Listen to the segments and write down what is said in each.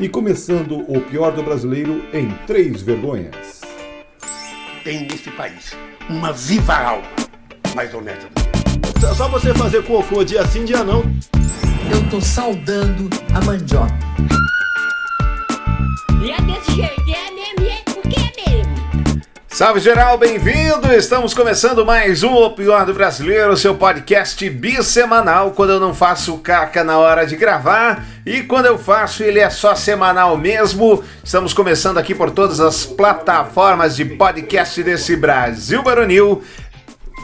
E começando o pior do brasileiro em três vergonhas. Tem nesse país uma viva alma mais honesta do que É só você fazer cocô dia sim, dia não. Eu tô saudando a mandioca. E é desse jeito, Salve geral, bem-vindo! Estamos começando mais um O Pior do Brasileiro, seu podcast bissemanal, quando eu não faço caca na hora de gravar e quando eu faço ele é só semanal mesmo. Estamos começando aqui por todas as plataformas de podcast desse Brasil Baronil,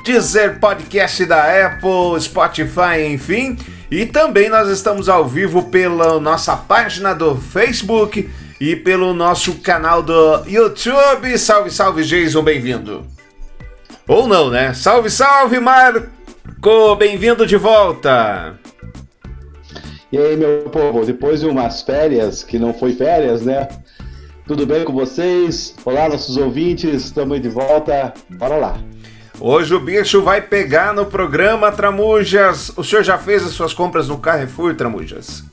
Deezer Podcast da Apple, Spotify, enfim. E também nós estamos ao vivo pela nossa página do Facebook e pelo nosso canal do YouTube. Salve, salve, Jason, bem-vindo. Ou não, né? Salve, salve, Marco! Bem-vindo de volta! E aí, meu povo, depois de umas férias, que não foi férias, né? Tudo bem com vocês? Olá, nossos ouvintes, estamos de volta. Bora lá. Hoje o bicho vai pegar no programa Tramujas. O senhor já fez as suas compras no Carrefour, Tramujas?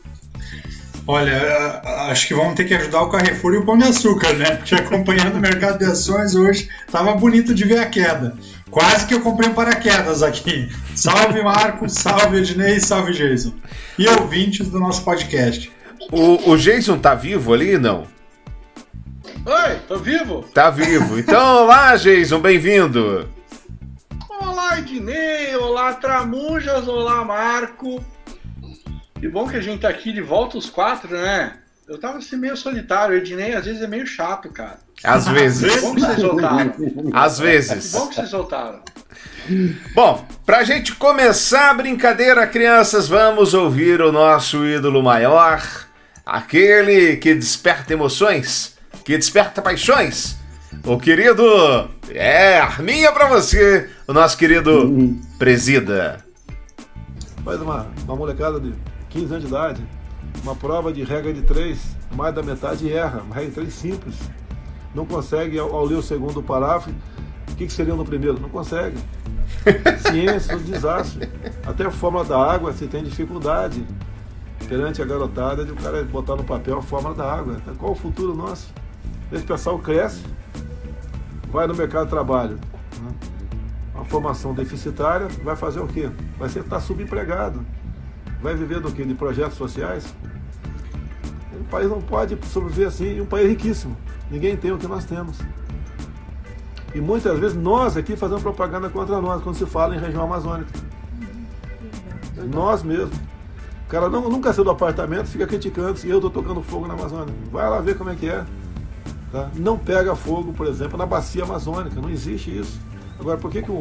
Olha, acho que vamos ter que ajudar o Carrefour e o Pão de Açúcar, né? Porque acompanhando o mercado de ações hoje, tava bonito de ver a queda. Quase que eu comprei um paraquedas aqui. Salve Marco, salve Ednei, salve Jason. E ouvintes do nosso podcast. O, o Jason tá vivo ali, não? Oi, tô vivo? Tá vivo. Então, olá, Jason, bem-vindo. Olá, Ednei, olá, Tramujas, olá, Marco. Que bom que a gente tá aqui de volta os quatro, né? Eu tava assim meio solitário, o Ednei às vezes é meio chato, cara. Às Que vezes. bom que vocês voltaram. Às Que vezes. bom que vocês voltaram. Bom, pra gente começar a brincadeira, crianças, vamos ouvir o nosso ídolo maior, aquele que desperta emoções, que desperta paixões. O querido. É, arminha pra você, o nosso querido Presida. Faz uma, uma molecada de 15 anos de idade, uma prova de regra de 3, mais da metade erra. Uma regra de 3 simples. Não consegue, ao, ao ler o segundo parágrafo, o que, que seria no primeiro? Não consegue. Ciência, um desastre. Até a fórmula da água se tem dificuldade perante a garotada de o cara botar no papel a fórmula da água. Qual o futuro nosso? Esse pessoal cresce, vai no mercado de trabalho, né? uma formação deficitária, vai fazer o quê? Vai ser estar subempregado. Vai viver do quê? De projetos sociais? O país não pode sobreviver assim, e um país riquíssimo. Ninguém tem o que nós temos. E muitas vezes nós aqui fazemos propaganda contra nós quando se fala em região amazônica. Nós mesmos. O cara não, nunca saiu do apartamento, fica criticando se eu estou tocando fogo na Amazônia. Vai lá ver como é que é. Tá? Não pega fogo, por exemplo, na bacia amazônica. Não existe isso. Agora, por que, que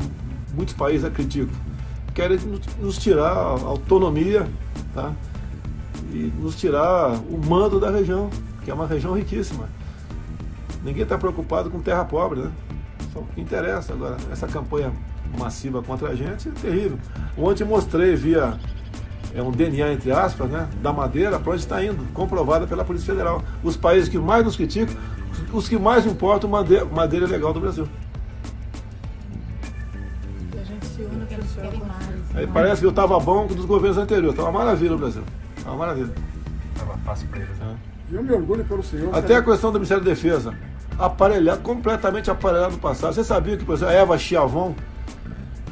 muitos países a criticam? Querem nos- tirar a autonomia tá? e nos tirar o mando da região, que é uma região riquíssima. Ninguém está preocupado com terra pobre, né? Só o que interessa. Agora, essa campanha massiva contra a gente é terrível. Ontem mostrei via é um DNA, entre aspas, né, da madeira para onde está indo, comprovada pela Polícia Federal. Os países que mais nos criticam, os que mais importam madeira, madeira legal do Brasil. Aí parece que eu estava bom dos governos anteriores, estava uma maravilha o Brasil. Estava uma maravilha. Tava fácil pra eles. Eu me orgulho pelo senhor. Até a questão do Ministério da Defesa. Aparelhado, completamente aparelhado no passado. Você sabia que, por exemplo, a Eva Chiavon,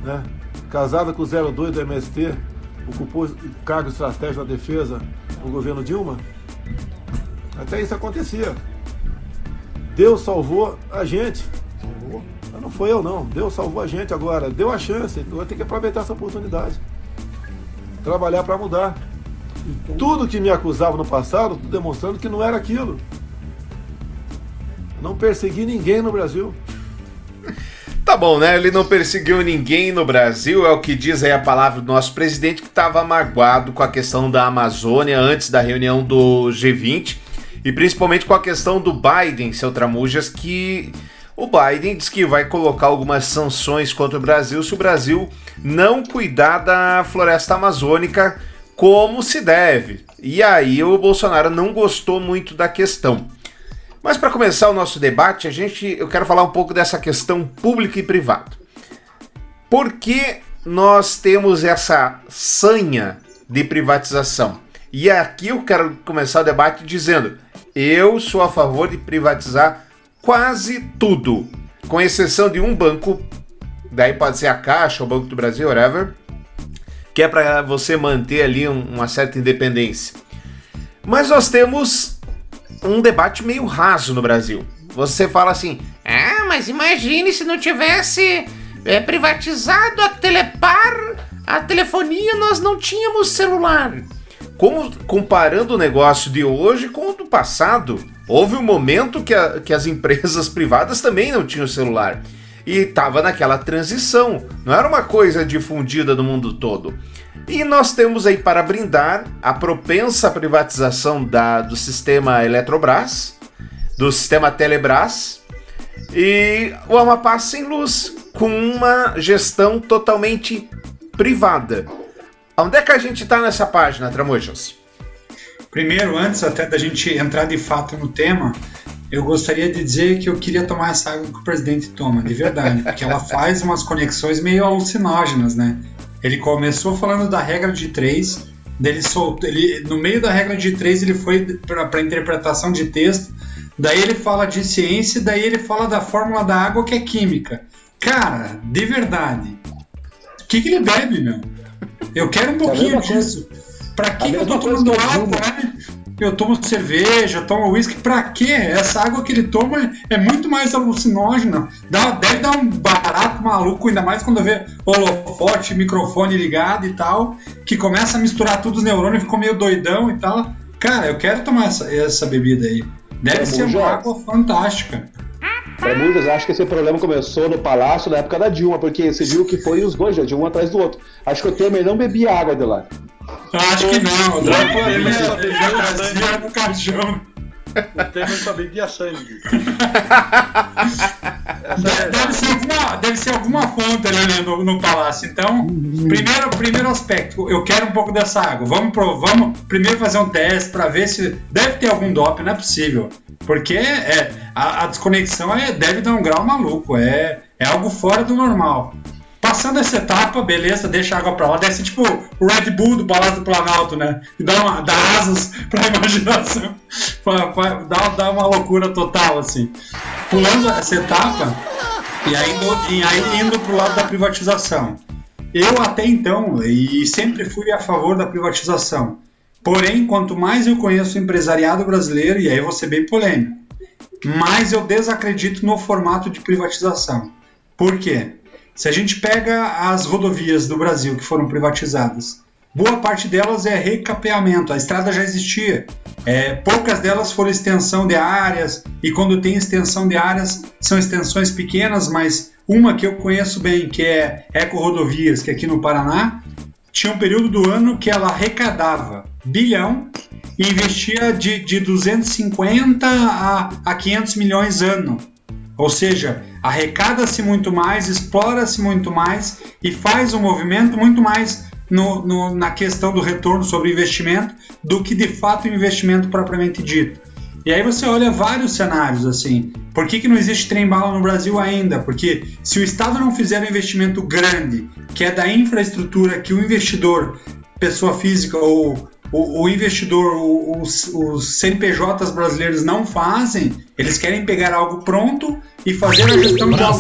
né, casada com o 02 do MST, ocupou cargo estratégico na defesa no governo Dilma? Até isso acontecia. Deus salvou a gente. Mas Não foi eu não. Deus salvou a gente agora. Deu a chance. Agora tem que aproveitar essa oportunidade. Trabalhar para mudar. Tudo que me acusava no passado, demonstrando que não era aquilo. Não persegui ninguém no Brasil. Tá bom, né? Ele não perseguiu ninguém no Brasil, é o que diz aí a palavra do nosso presidente, que estava magoado com a questão da Amazônia antes da reunião do G20 e principalmente com a questão do Biden, seu Tramujas, que o Biden diz que vai colocar algumas sanções contra o Brasil se o Brasil não cuidar da floresta amazônica como se deve. E aí o Bolsonaro não gostou muito da questão. Mas para começar o nosso debate, a gente, eu quero falar um pouco dessa questão pública e privada. Por que nós temos essa sanha de privatização? E aqui eu quero começar o debate dizendo: eu sou a favor de privatizar quase tudo, com exceção de um banco, daí pode ser a Caixa, o Banco do Brasil, whatever, que é para você manter ali um, uma certa independência. Mas nós temos um debate meio raso no Brasil. Você fala assim: ah, mas imagine se não tivesse é, privatizado a Telepar, a telefonia, nós não tínhamos celular. Como, comparando o negócio de hoje com o do passado, houve um momento que, a, que as empresas privadas também não tinham celular. E estava naquela transição, não era uma coisa difundida no mundo todo. E nós temos aí para brindar a propensa privatização da, do sistema Eletrobras, do sistema Telebrás e o Amapá sem luz, com uma gestão totalmente privada. Onde é que a gente está nessa página, Tramujas? Primeiro, antes até da gente entrar de fato no tema, eu gostaria de dizer que eu queria tomar essa água que o presidente toma, de verdade, porque ela faz umas conexões meio alucinógenas, né? Ele começou falando da regra de três, dele soltou, ele, no meio da regra de três ele foi para interpretação de texto, daí ele fala de ciência, daí ele fala da fórmula da água que é química. Cara, de verdade, o que, que ele bebe, meu? Eu quero um pouquinho disso. Pra que, que eu tô tomando água, né? Eu tomo cerveja, tomo uísque, pra quê? Essa água que ele toma é muito mais alucinógena. Dá, deve dar um barato maluco, ainda mais quando vê holofote, microfone ligado e tal, que começa a misturar tudo os neurônios, ficou meio doidão e tal. Cara, eu quero tomar essa, essa bebida aí. Deve É, ser uma água fantástica. Para muitos, acho que esse problema começou no Palácio na época da Dilma, porque você viu que foi os dois, já, de um atrás do outro. Acho que o Temer não bebia água de lá. Acho que não, o só ele bebia trazia no caixão. O Temer só bebia sangue. Deve, deve ser alguma, deve ser alguma fonte ali no, no palácio. Então, primeiro, primeiro aspecto, eu quero um pouco dessa água. Vamos, pro, vamos primeiro fazer um teste para ver se deve ter algum doping, não é possível. Porque é, a, a desconexão é, deve dar um grau maluco, é, é algo fora do normal. Passando essa etapa, beleza, deixa a água pra lá. Ser tipo o Red Bull do Palácio do Planalto, né? E dá, uma, dá asas pra imaginação. Dá, dá uma loucura total, assim. Pulando essa etapa, e aí, indo- e aí indo pro lado da privatização. Eu até então, e sempre fui a favor da privatização. Porém, quanto mais eu conheço o empresariado brasileiro, e aí vou ser bem polêmico, mais eu desacredito no formato de privatização. Por quê? Se a gente pega as rodovias do Brasil que foram privatizadas, boa parte delas é recapeamento, a estrada já existia. É, poucas delas foram extensão de áreas, e quando tem extensão de áreas, são extensões pequenas, mas uma que eu conheço bem, que é Eco Rodovias, que é aqui no Paraná, tinha um período do ano que ela arrecadava bilhão e investia de, de 250 a, a 500 milhões ano. Ou seja, arrecada-se muito mais, explora-se muito mais e faz um movimento muito mais no, no- na questão do retorno sobre investimento do que de fato o investimento propriamente dito. E aí você olha vários cenários assim. Por que, que não existe trem-bala no Brasil ainda? Porque se o Estado não fizer um investimento grande, que é da infraestrutura que o investidor, pessoa física ou o, o investidor, o- os, os CNPJs brasileiros não fazem, eles querem pegar algo pronto e fazer a gestão de algo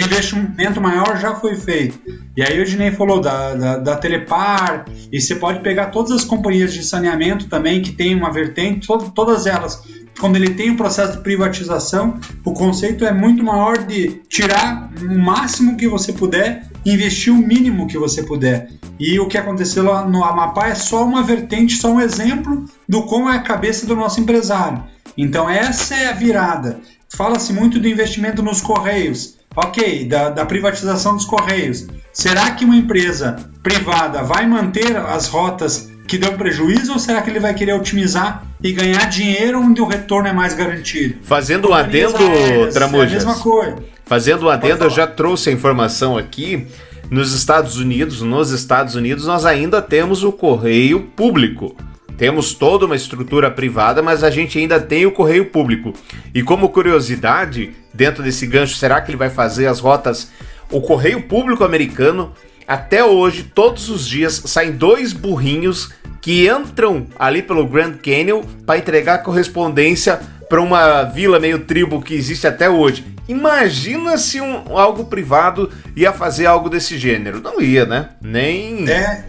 o investimento maior já foi feito. E aí o Dinei falou da, da, da Telepar, e você pode pegar todas as companhias de saneamento também que tem uma vertente, to- todas elas. Quando ele tem um processo de privatização, o conceito é muito maior de tirar o máximo que você puder, investir o mínimo que você puder. E o que aconteceu lá no Amapá é só uma vertente, só um exemplo do como é a cabeça do nosso empresário. Então essa é a virada. Fala-se muito do investimento nos Correios. Ok, da, da privatização dos Correios. Será que uma empresa privada vai manter as rotas que dão prejuízo ou será que ele vai querer otimizar e ganhar dinheiro onde o retorno é mais garantido? Fazendo um adendo, aéreas, É a Tramujas. mesma coisa. Fazendo um adendo, eu já trouxe a informação aqui. Nos Estados Unidos, nos Estados Unidos, nós ainda temos o correio público. Temos toda uma estrutura privada, mas a gente ainda tem o correio público. E como curiosidade, dentro desse gancho, será que ele vai fazer as rotas? O correio público americano até hoje, todos os dias, saem dois burrinhos que entram ali pelo Grand Canyon para entregar correspondência para uma vila meio tribo que existe até hoje. Imagina se um, algo privado ia fazer algo desse gênero. Não ia, né? Nem. É.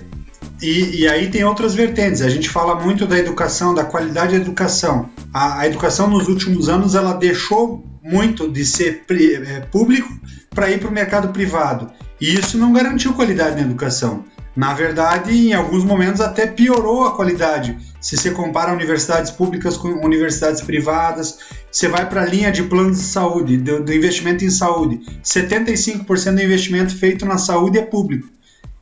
E, e aí tem outras vertentes. A gente fala muito da educação, da qualidade da educação. A, a educação nos últimos anos ela deixou muito de ser pri, é, público para ir para o mercado privado. E isso não garantiu qualidade na educação. Na verdade, em alguns momentos até piorou a qualidade. Se você compara universidades públicas com universidades privadas, você vai para a linha de planos de saúde, do, do investimento em saúde. 75% do investimento feito na saúde é público,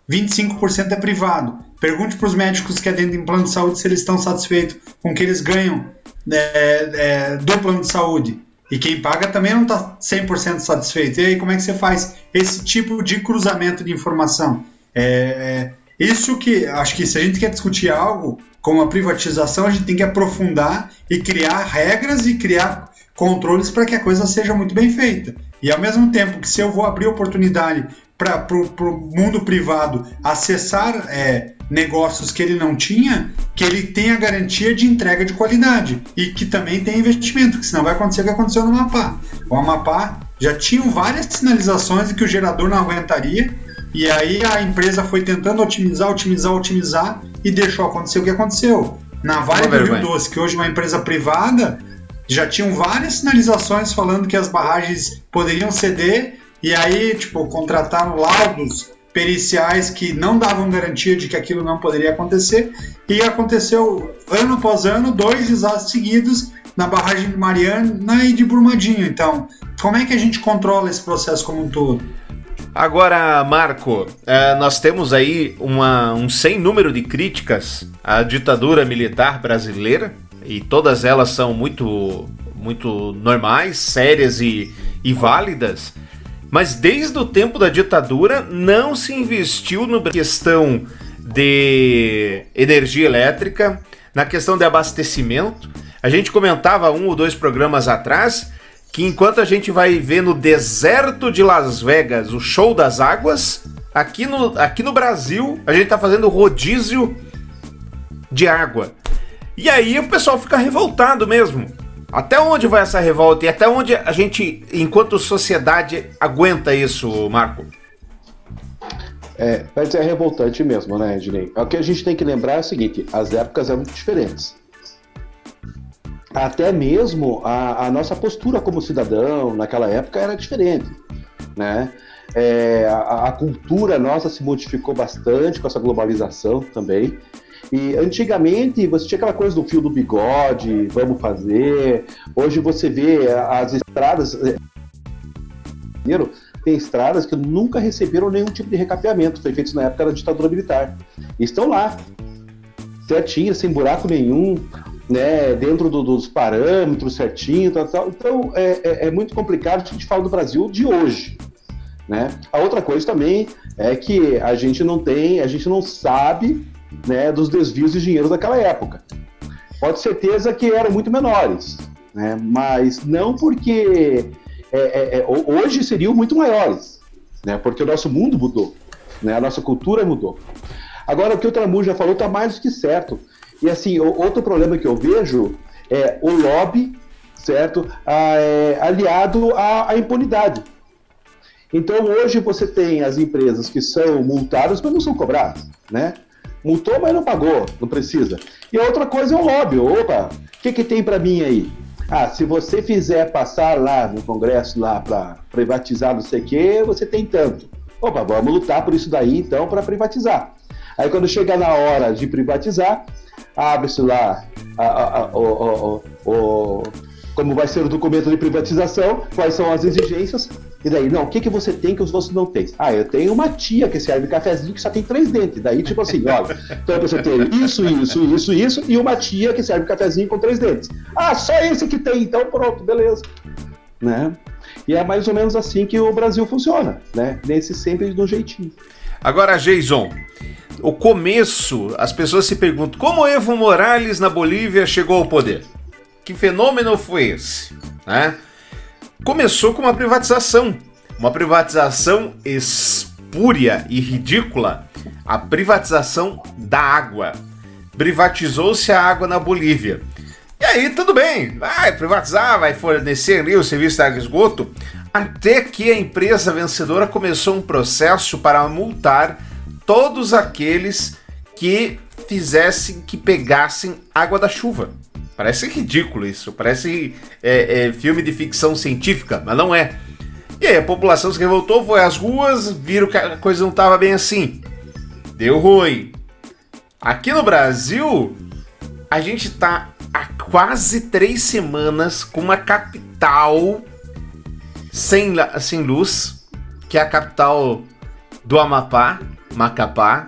25% é privado. Pergunte para os médicos que atendem plano de saúde se eles estão satisfeitos com o que eles ganham é, é, do plano de saúde. E quem paga também não está 100% satisfeito. E aí, como é que você faz esse tipo de cruzamento de informação? É, é, isso que acho que se a gente quer discutir algo como a privatização, a gente tem que aprofundar e criar regras e criar controles para que a coisa seja muito bem feita. E ao mesmo tempo que se eu vou abrir oportunidade para o mundo privado acessar é, negócios que ele não tinha, que ele tenha garantia de entrega de qualidade e que também tenha investimento, que senão vai acontecer o que aconteceu no Amapá. O Amapá já tinha várias sinalizações de que o gerador não aguentaria e aí a empresa foi tentando otimizar, otimizar, otimizar e deixou acontecer o que aconteceu. Na Vale do Rio Doce, que hoje é uma empresa privada, já tinham várias sinalizações falando que as barragens poderiam ceder e aí, tipo, contrataram laudos periciais que não davam garantia de que aquilo não poderia acontecer e aconteceu ano após ano, dois desastres seguidos na barragem de Mariana e de Brumadinho. Então, como é que a gente controla esse processo como um todo? Agora, Marco, é, nós temos aí uma, um sem número de críticas à ditadura militar brasileira e todas elas são muito, muito normais, sérias e, e válidas. Mas desde o tempo da ditadura não se investiu na questão de energia elétrica, na questão de abastecimento. A gente comentava um ou dois programas atrás que enquanto a gente vai ver no deserto de Las Vegas o show das águas, aqui no, aqui no Brasil a gente tá fazendo rodízio de água. E aí o pessoal fica revoltado mesmo. Até onde vai essa revolta e até onde a gente, enquanto sociedade, aguenta isso, Marco? É, mas é revoltante mesmo, né, Ednei? O que a gente tem que lembrar é o seguinte: as épocas eram muito diferentes até mesmo a, a, nossa postura como cidadão naquela época era diferente, né? É, a, a, cultura nossa se modificou bastante com essa globalização também. E antigamente você tinha aquela coisa do fio do bigode, vamos fazer. Hoje você vê as estradas. É, tem estradas que nunca receberam nenhum tipo de recapeamento, foi feito na época da ditadura militar. E estão lá, certinho, sem buraco nenhum né, dentro do, dos parâmetros certinho, tal, tal. então é, é, é, muito complicado a gente falar do Brasil de hoje. Né? A outra coisa também é que a gente não tem, a gente não sabe né, dos desvios de dinheiro daquela época. Pode certeza que eram muito menores, né? mas não porque é, é, é hoje seriam muito maiores, né? porque o nosso mundo mudou, né? a nossa cultura mudou. Agora, o que o Tramu já falou está mais do que certo. E assim, outro problema que eu vejo é o lobby, certo? Ah, é, aliado à, à impunidade. Então hoje você tem as empresas que são multadas, mas não são cobradas, né? Multou, mas não pagou, não precisa. E outra coisa é o lobby. Opa, o que, que tem para mim aí? Ah, se você fizer passar lá no Congresso lá para privatizar não sei o quê, você tem tanto. Opa, vamos lutar por isso daí então para privatizar. Aí quando chega na hora de privatizar, abre-se lá a, a, a, o, o, o, como vai ser o documento de privatização, quais são as exigências, e daí, não, o que, que você tem que os outros não têm? Ah, eu tenho uma tia que serve cafezinho que só tem três dentes. Daí, tipo assim, olha, então você tem isso, isso, isso, isso, e uma tia que serve cafezinho com três dentes. Ah, só esse que tem, então pronto, beleza. Né? E é mais ou menos assim que o Brasil funciona, né? Nesse sempre do jeitinho. Agora, Jason, o começo, as pessoas se perguntam como Evo Morales na Bolívia chegou ao poder. Que fenômeno foi esse? Né? Começou com uma privatização, uma privatização espúria e ridícula a privatização da água. Privatizou-se a água na Bolívia. E aí, tudo bem, vai privatizar, vai fornecer ali o serviço de água e esgoto, até que a empresa vencedora começou um processo para multar todos aqueles que fizessem, que pegassem água da chuva. Parece ridículo isso, parece é, é, filme de ficção científica, mas não é. E aí a população se revoltou, foi às ruas, viram que a coisa não estava bem assim. Deu ruim. Aqui no Brasil, a gente tá há quase três semanas com uma capital sem, sem luz, que é a capital do Amapá, Macapá.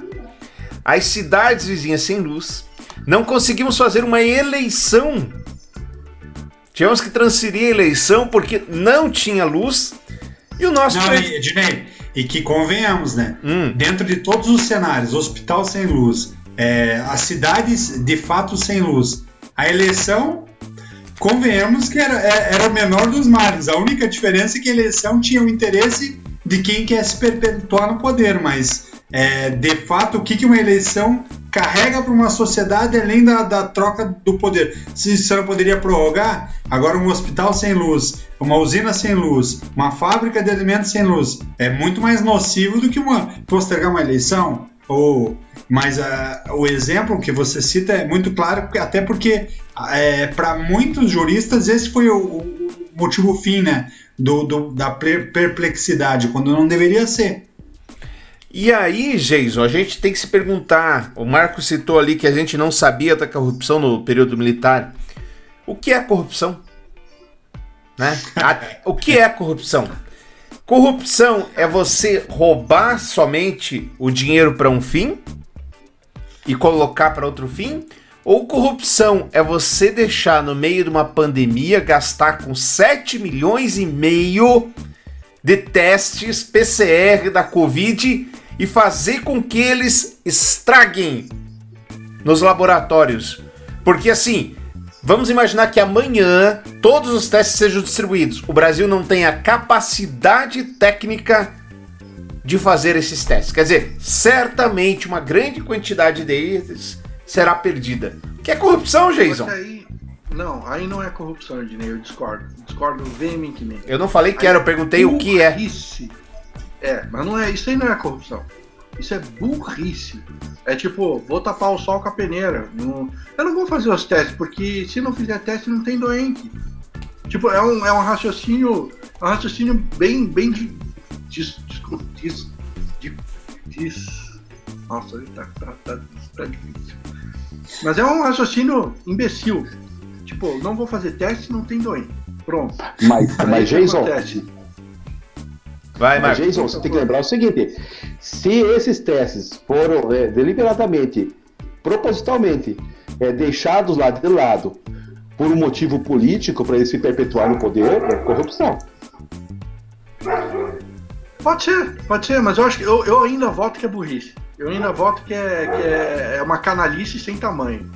As cidades vizinhas sem luz. Não conseguimos fazer uma eleição. Tivemos que transferir a eleição porque não tinha luz. E o nosso. Não, pre- Ednei, e que convenhamos, né? Hum. Dentro de todos os cenários, hospital sem luz, é, as cidades de fato sem luz, a eleição, convenhamos que era, é- era o menor dos males. A única diferença é que a eleição tinha o interesse de quem quer se perpetuar no poder, mas é, de fato, o que, que uma eleição carrega para uma sociedade além da, da troca do poder? Se você não poderia prorrogar, agora um hospital sem luz, uma usina sem luz, uma fábrica de alimentos sem luz, é muito mais nocivo do que uma postergar uma eleição. Ou, mas ah, o exemplo que você cita é muito claro, até porque para muitos juristas esse foi o, o motivo fim né, do, do- da per- perplexidade, quando não deveria ser. E aí, Jason, a gente tem que se perguntar. O Marco citou ali que a gente não sabia da corrupção no período militar. O que é corrupção? Né? O que é corrupção? Corrupção é você roubar somente o dinheiro para um fim e colocar para outro fim? Ou corrupção é você deixar no meio de uma pandemia gastar com 7 milhões e meio de testes PCR da Covid e fazer com que eles estraguem nos laboratórios. Porque assim, vamos imaginar que amanhã todos os testes sejam distribuídos. O Brasil não tem a capacidade técnica de fazer esses testes. Quer dizer, certamente uma grande quantidade deles será perdida. Que é corrupção, Jason? Aí, não, aí não é corrupção, Ednei, eu discordo. Discordo veementemente. Eu não falei que era, eu perguntei o que é. Burrice. É, mas não é, isso aí não é corrupção. Isso é burrice. É tipo, vou tapar o sol com a peneira. Não- eu não vou fazer os testes, porque se não fizer teste não tem doente. Tipo, é um, é um raciocínio. é um raciocínio bem, bem de. Dis, dis, dis, di- dis- nossa, ele tá, tá, tá, tá difícil. Mas é um raciocínio imbecil. Tipo, não vou fazer teste, não tem doente. Pronto. Mas, Aí mas Jason? Vai, Mas, Marco. Jason, você tem que lembrar o seguinte: se esses testes foram é, deliberadamente, propositalmente, é, deixados lá de lado por um motivo político para eles se perpetuar no poder, é corrupção. Pode ser, pode ser, mas eu acho que eu, eu ainda voto que é burrice. Eu ainda voto que é, que é, é uma canalice sem tamanho.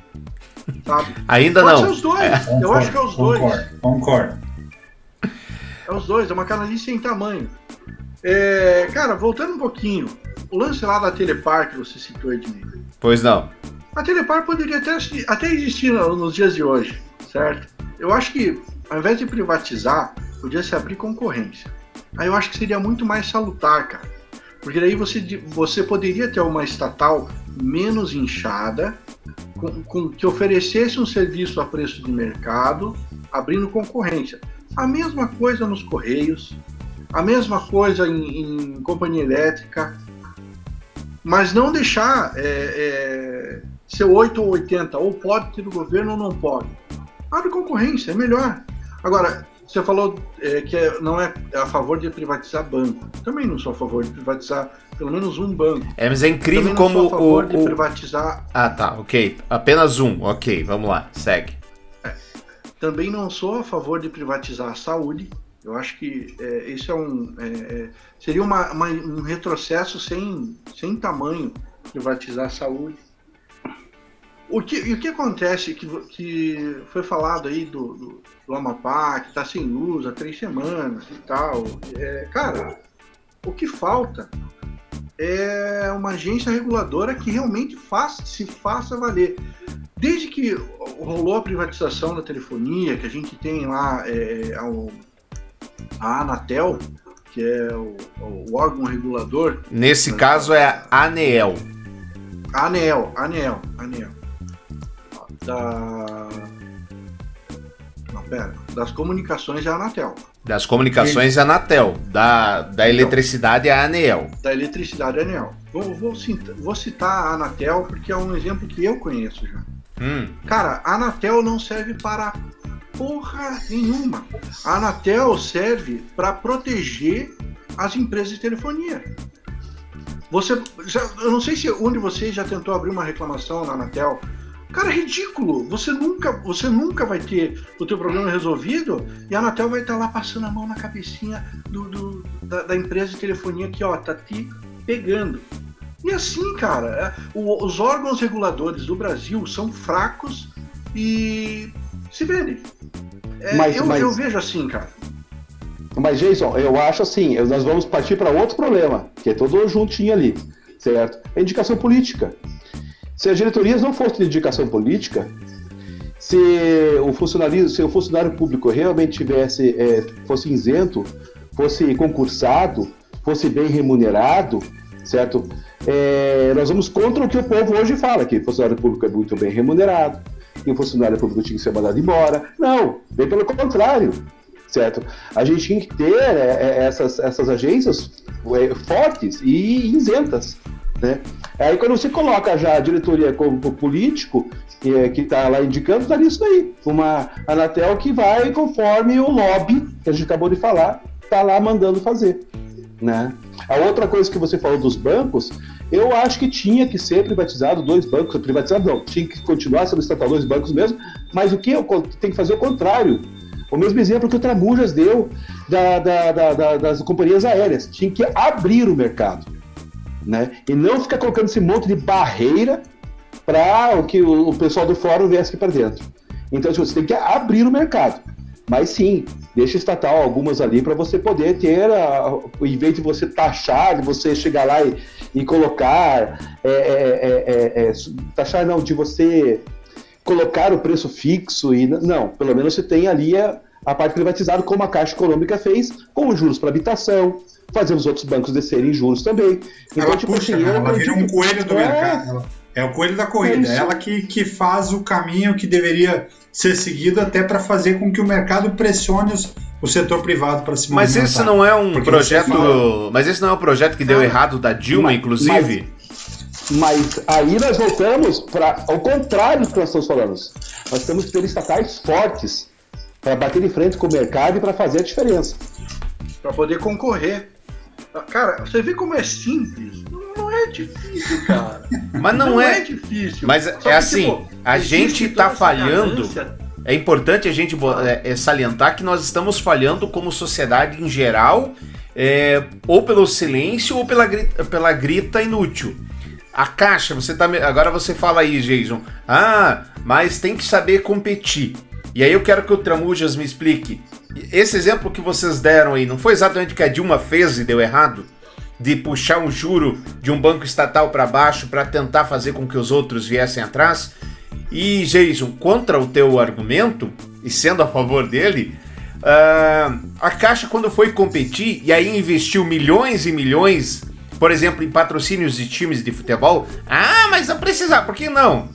Sabe? Ainda Pode não. ser os dois. eu acho que é os dois. Concordo, concordo. É os dois, é uma canalice sem tamanho. É, cara, voltando um pouquinho, o lance lá da Telepar que você citou, Edmir. Pois não. A Telepar poderia até, até existir no- nos dias de hoje, certo? Eu acho que, ao invés de privatizar, podia se abrir concorrência. Aí eu acho que seria muito mais salutar, cara. Porque daí você, você poderia ter uma estatal menos inchada, com, com- que oferecesse um serviço a preço de mercado, abrindo concorrência. A mesma coisa nos Correios, a mesma coisa em, em companhia elétrica, mas não deixar é, é, ser 8 ou 80, ou pode ter o governo ou não pode. Abre concorrência, é melhor. Agora, você falou é, que é- não é a favor de privatizar banco. Também não sou a favor de privatizar pelo menos um banco. É, mas é incrível Também não como sou a favor o, de o- privatizar. Ah, tá, ok. Apenas um, ok, vamos lá, segue. Também não sou a favor de privatizar a saúde. Eu acho que é, isso é um é, é, seria uma- uma- um retrocesso sem, sem tamanho privatizar a saúde. O que, e o que acontece que, que foi falado aí do, do, do Amapá, que está sem luz há três semanas e tal. É, cara, o que falta é uma agência reguladora que realmente faz, se faça valer. Desde que rolou a privatização da telefonia, que a gente tem lá é, a Anatel, que é o, o órgão regulador. Nesse caso é a ANEEL. ANEEL, ANEEL, ANEEL. Da. Não, pera. Das comunicações é a Anatel. Das comunicações é a Anatel. Da, da eletricidade é a ANEEL. Da eletricidade é a ANEEL. Vou, vou, citar, vou citar a Anatel porque é um exemplo que eu conheço já. Hum. Cara, a Anatel não serve para porra nenhuma. A Anatel serve para proteger as empresas de telefonia. Você, já, eu não sei se um de vocês já tentou abrir uma reclamação na Anatel. Cara, é ridículo. Você nunca, você nunca vai ter o teu problema resolvido e a Anatel vai estar lá passando a mão na cabecinha do, do da, da, empresa de telefonia que ó tá te pegando. E assim, cara, é, o, os órgãos reguladores do Brasil são fracos e se vendem. É, Mas- eu, mas- eu vejo assim, cara. Mas, Jason, eu acho assim, nós vamos partir para outro problema, que é todo juntinho ali, certo? É indicação política. Se as diretorias não fossem de indicação política, se o funcionalismo, se o funcionário público realmente tivesse, é, fosse isento, fosse concursado, fosse bem remunerado, certo? É, nós vamos contra o que o povo hoje fala, que o funcionário público é muito bem remunerado, que o funcionário público tinha que ser mandado embora. Não, bem pelo contrário certo? A gente tinha que ter é, é, essas, essas agências é, fortes e isentas, né? Aí quando você coloca já a diretoria como político, é, que está lá indicando, daria isso daí. Uma Anatel que vai conforme o lobby, que a gente acabou de falar, está lá mandando fazer, né? A outra coisa que você falou dos bancos, eu acho que tinha que ser privatizado dois bancos, privatizado não, tinha que continuar sendo estatal dois bancos mesmo, mas o que tem que fazer o contrário. O mesmo exemplo que o Tramujas deu da- da- da- das companhias aéreas. Tinha que abrir o mercado. Né? E não ficar colocando esse monte de barreira para que o, o pessoal do fórum viesse aqui para dentro. Então tipo, você tem que abrir o mercado. Mas sim, deixa estatal algumas ali para você poder ter, a, em vez de você taxar, de você chegar lá e, e colocar, é, é, é, é, é, taxar não, de você colocar o preço fixo e não, pelo menos você tem ali a, a parte privatizada, como a Caixa Econômica fez, com os juros para habitação, fazer os outros bancos descerem juros também. Então, ela tipo puxa, assim, né? ela vira um coelho do É, mercado. Ela- é o coelho da corrida. É ela que, que faz o caminho que deveria ser seguido até para fazer com que o mercado pressione os- o setor privado para se Mas movimentar. esse não é um Porque projeto. fala- Mas esse não é um projeto que deu Não. errado da Dilma, Mas- inclusive? Mas aí nós voltamos para ao contrário do que nós estamos falando. Nós temos que ter estatais fortes para bater de frente com o mercado e para fazer a diferença. Pra poder concorrer. Cara, você vê como é simples? Não não é difícil, cara. Mas não, é. difícil. Mas Só é que, assim, tipo, a gente tá falhando. ganância. É importante a gente bo- é, é, salientar que nós estamos falhando como sociedade em geral, é, ou pelo silêncio ou pela grita, pela grita inútil. A caixa, você tá. Agora você fala aí, Jason. Ah, mas tem que saber competir. E aí eu quero que o Tramujas me explique. Esse exemplo que vocês deram aí, não foi exatamente o que a Dilma fez e deu errado? De puxar um juro de um banco estatal para baixo para tentar fazer com que os outros viessem atrás? E, Jason, contra o teu argumento, e sendo a favor dele, ah, a Caixa, quando foi competir e aí investiu milhões e milhões, por exemplo, em patrocínios de times de futebol, ah, mas não precisa, por que não?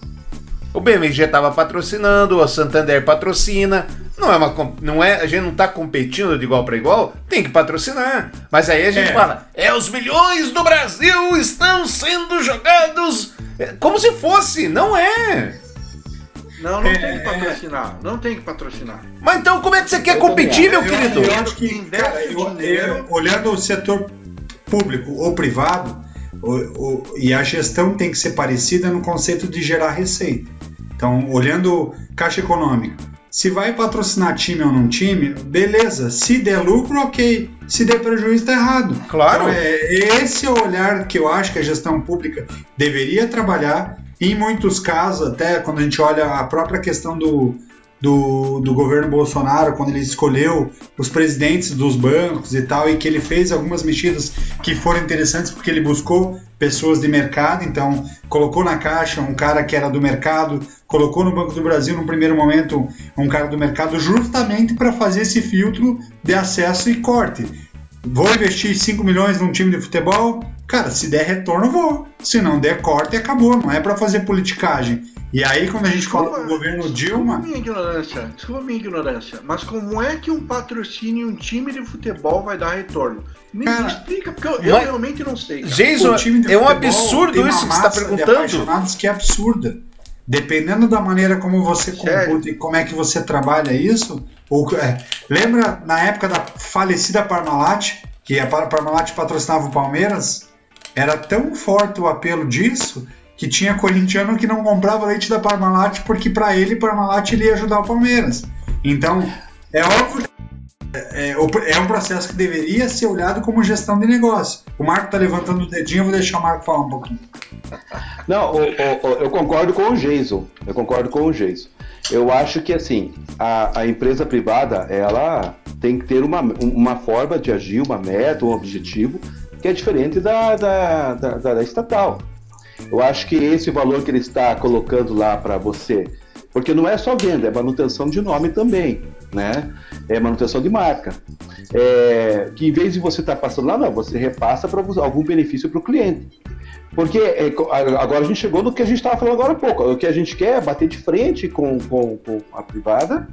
O BMG estava patrocinando, o Santander patrocina. Não é uma não é, a gente não tá competindo de igual para igual, tem que patrocinar. Mas aí a gente É. fala: "É os milhões do Brasil estão sendo jogados É, como se fosse, não é". Não, não É, tem que patrocinar. Não tem que patrocinar. Mas então como é que você quer Eu competir, meu Eu, querido? eu acho que, dinheiro. olhando o setor público ou privado, o, o- e a gestão tem que ser parecida no conceito de gerar receita. Então, olhando Caixa Econômica, se vai patrocinar time ou não time, beleza. Se der lucro, ok. Se der prejuízo, tá errado. Claro. Então, é, esse é o olhar que eu acho que a gestão pública deveria trabalhar. Em muitos casos, até quando a gente olha a própria questão do, do, do governo Bolsonaro, quando ele escolheu os presidentes dos bancos e tal, e que ele fez algumas mexidas que foram interessantes porque ele buscou pessoas de mercado, então colocou na caixa um cara que era do mercado, colocou no Banco do Brasil, no primeiro momento, um cara do mercado, justamente para fazer esse filtro de acesso e corte. Vou investir 5 milhões num time de futebol? Cara, se der retorno, vou. Se não der corte, acabou. Não é para fazer politicagem. E aí, quando a gente fala do governo Dilma. Desculpa minha ignorância, desculpa minha ignorância, mas como é que um patrocínio em um time de futebol vai dar retorno? Me, Cara, me explica, porque eu, eu realmente não sei. cara. Jason, O é um futebol absurdo isso que você está de perguntando. apaixonados que é absurda. Dependendo da maneira como você computa e como é que você trabalha isso, ou, é, lembra na época da falecida Parmalat, que a Par- Parmalat patrocinava o Palmeiras? Era tão forte o apelo disso que tinha corintiano que não comprava leite da Parmalat porque para ele Parmalat ele ia ajudar o Palmeiras. Então, é óbvio é, é, o- é um processo que deveria ser olhado como gestão de negócio. O Marco tá levantando o dedinho, eu vou deixar o Marco falar um pouquinho. Não, o- eu concordo com o Jason. Eu concordo com o Jason. Eu acho que assim, a, a empresa privada, ela tem que ter uma, uma forma de agir, uma meta, um objetivo, que é diferente da, da, da- da estatal. Eu acho que esse valor que ele está colocando lá para você, porque não é só venda, é manutenção de nome também, né? É manutenção de marca. É, que em vez de você estar passando lá, não, você repassa para algum benefício para o cliente. Porque é, agora a gente chegou no que a gente estava falando agora há pouco. O que a gente quer é bater de frente com, com, com a privada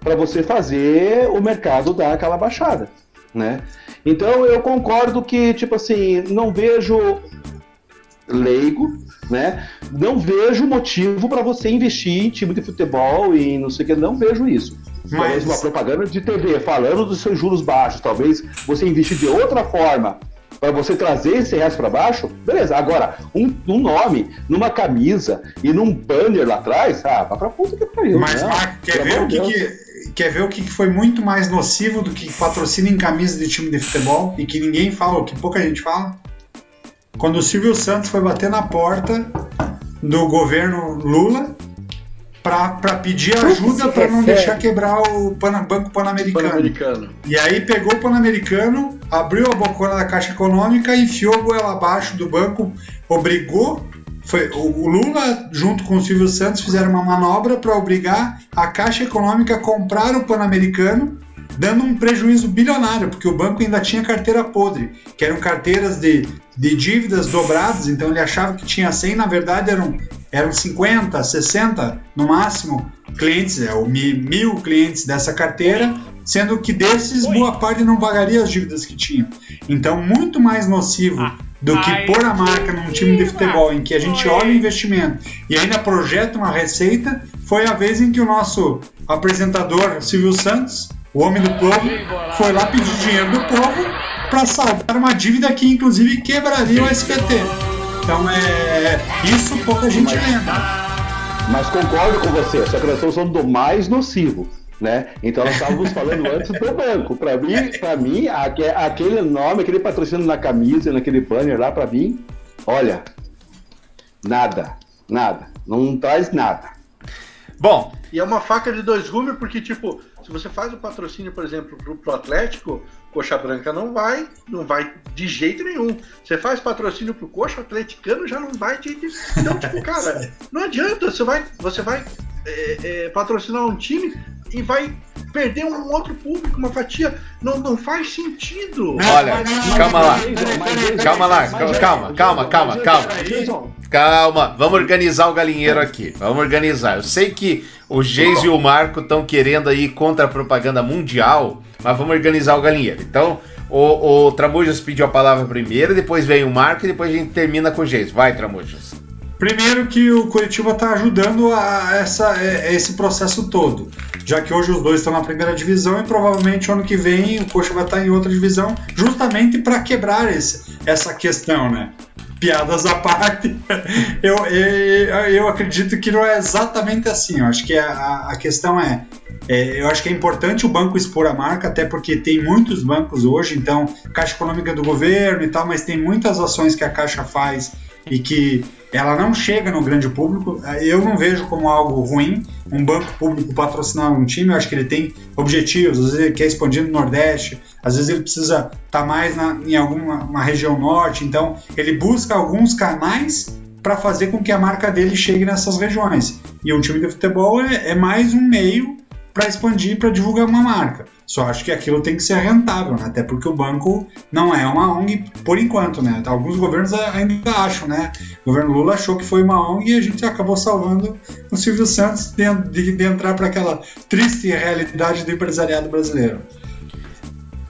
para você fazer o mercado dar aquela baixada, né? Então eu concordo que, tipo assim, não vejo leigo, né? Não vejo motivo para você investir em time de futebol e não sei o que, não vejo isso. Talvez uma propaganda de TV falando dos seus juros baixos, talvez você investir de outra forma para você trazer esse resto para baixo, beleza. Agora, um, um nome numa camisa e num banner lá atrás, ah, vai pra puta que pariu. Mas, né? Marco, quer ver, o que, que- quer ver o que foi muito mais nocivo do que patrocínio em camisa de time de futebol e que ninguém fala, ou que pouca gente fala? Quando o Silvio Santos foi bater na porta do governo Lula para pedir ajuda para não deixar quebrar o Pana- Banco Pan-Americano. Pan-Americano. E aí pegou o Pan-Americano, abriu a bocona da Caixa Econômica, enfiou a goela abaixo do banco, obrigou. Foi, o o Lula, junto com o Silvio Santos, fizeram uma manobra para obrigar a Caixa Econômica a comprar o Pan-Americano, dando um prejuízo bilionário, porque o banco ainda tinha carteira podre, que eram carteiras de, de dívidas dobradas, então ele achava que tinha 100, na verdade eram, eram 50, 60 no máximo clientes, é, mil clientes dessa carteira, sendo que desses boa parte não pagaria as dívidas que tinham. Então, muito mais nocivo do que pôr a marca num time de futebol em que a gente olha o investimento e ainda projeta uma receita, foi a vez em que o nosso apresentador Silvio Santos, o homem do povo, foi lá pedir dinheiro do povo para saldar uma dívida que inclusive quebraria o SPT. Então é isso pouca gente lembra. Mas concordo com você, só que nós estamos falando do mais nocivo, né? Então nós estávamos falando antes do banco. Para mim, para mim, aque- aquele nome, aquele patrocínio na camisa, naquele banner lá, para mim, olha, nada, nada, não traz nada. Bom, E é uma faca de dois gumes, porque, tipo, se você faz o patrocínio, por exemplo, pro, pro Atlético, Coxa Branca não vai, não vai de jeito nenhum. Você faz patrocínio pro Coxa Atleticano, já não vai de. de- Então, tipo, cara, não adianta. Você vai, você vai é, é, patrocinar um time e vai perder um outro público, uma fatia. Não, não faz sentido. olha, calma lá. Calma lá, calma, calma, calma, calma. Calma, vamos organizar o galinheiro aqui. Vamos organizar. Eu sei que o Geis e o Marco estão querendo aí contra a propaganda mundial, mas vamos organizar o galinheiro. Então, o, o Tramujas pediu a palavra primeiro, depois vem o Marco e depois a gente termina com o Geis. Vai, Tramujas. Primeiro que o Curitiba está ajudando a essa, é, esse processo todo, já que hoje os dois estão na primeira divisão e provavelmente ano que vem o Coxa vai estar em outra divisão, justamente para quebrar esse, essa questão, né? Piadas à parte, eu, eu, eu acredito que não é exatamente assim. Eu acho que a, a questão é, é, eu acho que é importante o banco expor a marca, até porque tem muitos bancos hoje, então Caixa Econômica do governo e tal, mas tem muitas ações que a Caixa faz e que ela não chega no grande público, eu não vejo como algo ruim um banco público patrocinar um time. Eu acho que ele tem objetivos, às vezes ele quer expandir no Nordeste, às vezes ele precisa estar tá mais na, em alguma uma região norte, então ele busca alguns canais para fazer com que a marca dele chegue nessas regiões. E o time de futebol é, é mais um meio para expandir, para divulgar uma marca. Só acho que aquilo tem que ser rentável, né? até porque o banco não é uma ONG por enquanto, né? Alguns governos ainda acham, né? O governo Lula achou que foi uma ONG e a gente acabou salvando o Silvio Santos de, de, de entrar para aquela triste realidade do empresariado brasileiro.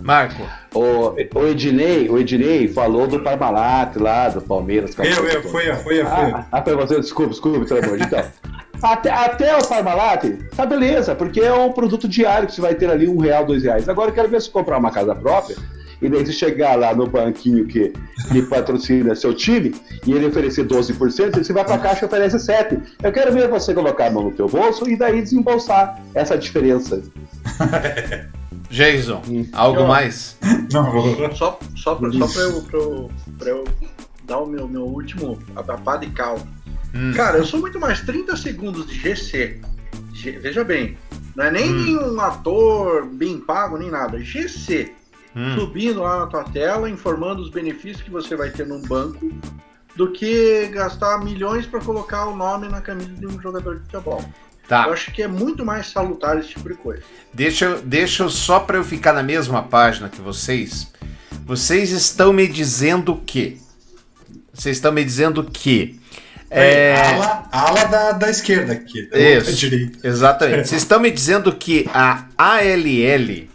Marco. O, o, Ednei, o Ednei falou do Parmalat lá, do Palmeiras. Eu, eu, foi, foi, foi. Ah, ah, foi você, desculpa, desculpa, pelo amor de Deus. Até, até o Parmalat, tá beleza, porque é um produto diário que você vai ter ali um real, dois reais. Agora eu quero ver se comprar uma casa própria e daí você chegar lá no banquinho que, que patrocina seu time e ele oferecer 12%, você vai pra caixa e oferece 7%. Eu quero ver você colocar a mão no teu bolso e daí desembolsar essa diferença. Jason, algo eu, mais? Não, só, só, pra, só pra, eu, pra, eu, pra eu dar o meu, meu último pá de cal. Hum. Cara, eu sou muito mais 30 segundos de GC. G, veja bem, não é nem hum. um ator bem pago, nem nada. GC. Hum. Subindo lá na tua tela, informando os benefícios que você vai ter num banco, do que gastar milhões para colocar o nome na camisa de um jogador de futebol. Tá. Eu acho que é muito mais salutar esse tipo de coisa. Deixa, deixa só para eu ficar na mesma página que vocês. Vocês estão me dizendo que. Vocês estão me dizendo que. É... Ala, ala da, da esquerda aqui. Isso, exatamente. Vocês estão me dizendo que a ALL,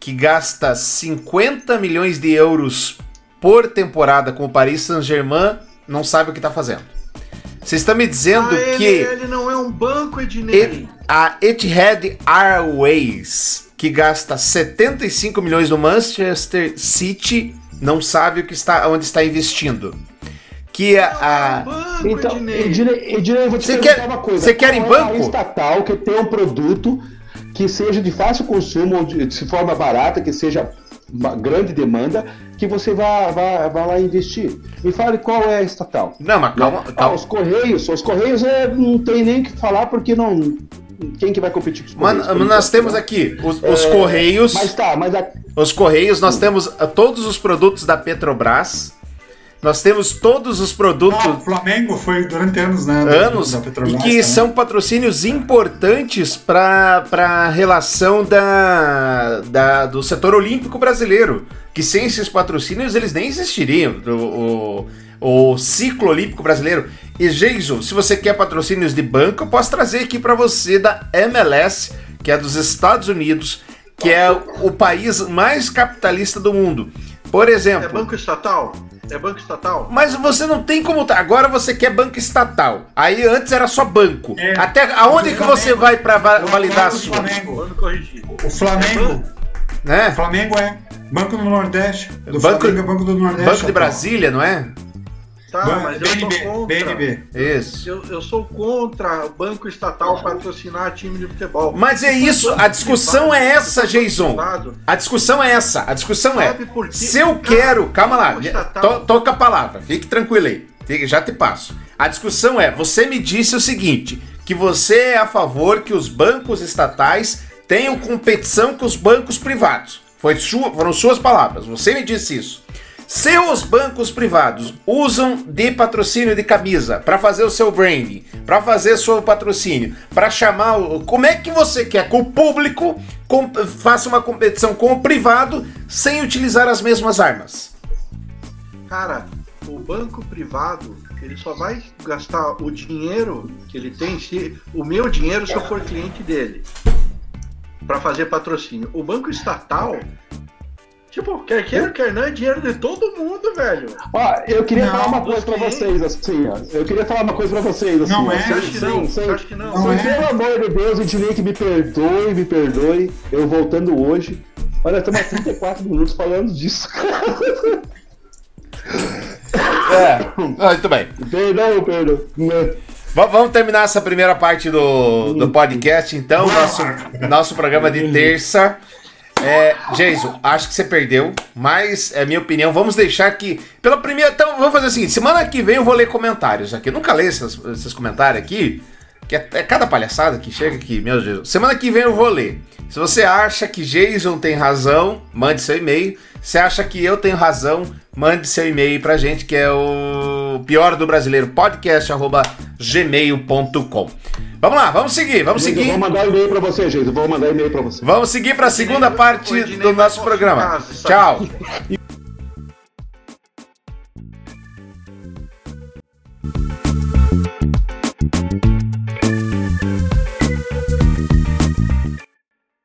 que gasta 50 milhões de euros por temporada com o Paris Saint-Germain, não sabe o que está fazendo. Vocês estão me dizendo ah, que. Ele não é um banco, Ednei. A Etihad Airways, que gasta 75 milhões no Manchester City, não sabe o que está, onde está investindo. Que a. então, Ednei, Ednei, eu vou te você quer, uma coisa. Você quer em é banco? estatal que tem um produto que seja de fácil consumo, de, de forma barata, que seja uma grande demanda que você vai, vai, vai lá investir. Me fale qual é a estatal. Não, mas calma. Ah, calma. os Correios, os Correios é, não tem nem o que falar porque não. Quem que vai competir com os Correios? Mas, nós temos aqui os, os é, Correios. Mas tá, mas a... Os Correios, nós temos ah, todos os produtos da Petrobras. Nós temos todos os produtos. Ah, o Flamengo foi durante anos, né? Anos. Da Petrobras, e que também. são patrocínios importantes para a relação da, da, do setor olímpico brasileiro. Que sem esses patrocínios eles nem existiriam. O, o, o ciclo olímpico brasileiro. E Jason, se você quer patrocínios de banco, eu posso trazer aqui para você da MLS, que é dos Estados Unidos, que é o país mais capitalista do mundo. Por exemplo. É banco estatal? É banco estatal? Mas você não tem como. Agora você quer banco estatal. Aí antes era só banco. É. Até aonde que você vai para validar a sua? Flamengo. O Flamengo. Né? O Flamengo é Banco do Nordeste. Do banco, Flamengo é Banco do Nordeste. Banco de Brasília, não é? Tá, mas BNB, eu sou contra. BNB. Isso. Eu, eu sou contra o banco estatal patrocinar time de futebol. Mas é isso, a discussão é essa, Jason. A discussão é essa. A discussão é. Se eu quero. Calma lá, to, toca a palavra, fique tranquilo aí. Já te passo. A discussão é: você me disse o seguinte: que você é a favor que os bancos estatais tenham competição com os bancos privados. Foi sua, foram suas palavras. Você me disse isso. Se os bancos privados usam de patrocínio de camisa para fazer o seu branding, para fazer seu patrocínio, para chamar o. Como é que você quer que o público com, faça uma competição com o privado sem utilizar as mesmas armas? Cara, o banco privado ele só vai gastar o dinheiro que ele tem, se o meu dinheiro se eu for cliente dele, para fazer patrocínio. O banco estatal Tipo, quer queira, quer não, é dinheiro de todo mundo, velho. Ó, eu queria não, falar uma coisa pra vocês, assim, ó. Eu queria falar uma coisa pra vocês, assim. Não é? Sem, acho que não. Sem, acho que não. não é. Pelo amor de Deus, Ednei, que me perdoe, me perdoe. Eu voltando hoje. Olha, estamos há 34 minutos falando disso. é, muito bem. Perdão, perdão. Vamos terminar essa primeira parte do, do podcast, então. Nosso, nosso programa de terça. É, Jason, acho que você perdeu, mas é minha opinião. Vamos deixar que. Pela primeira. Então, vamos fazer assim: semana que vem eu vou ler comentários aqui. Eu nunca leio esses, esses comentários aqui, que é, é cada palhaçada que chega aqui, meu Deus. Semana que vem eu vou ler. Se você acha que Jason tem razão, mande seu e-mail. Se acha que eu tenho razão, mande seu e-mail pra gente, que é o pior do brasileiro podcast, arroba gmail.com. Vamos lá, vamos seguir, vamos Gente, seguir. Vou mandar e-mail pra você, gente. Eu vou mandar e-mail pra você. Vamos seguir para a segunda parte do nosso programa. Tchau.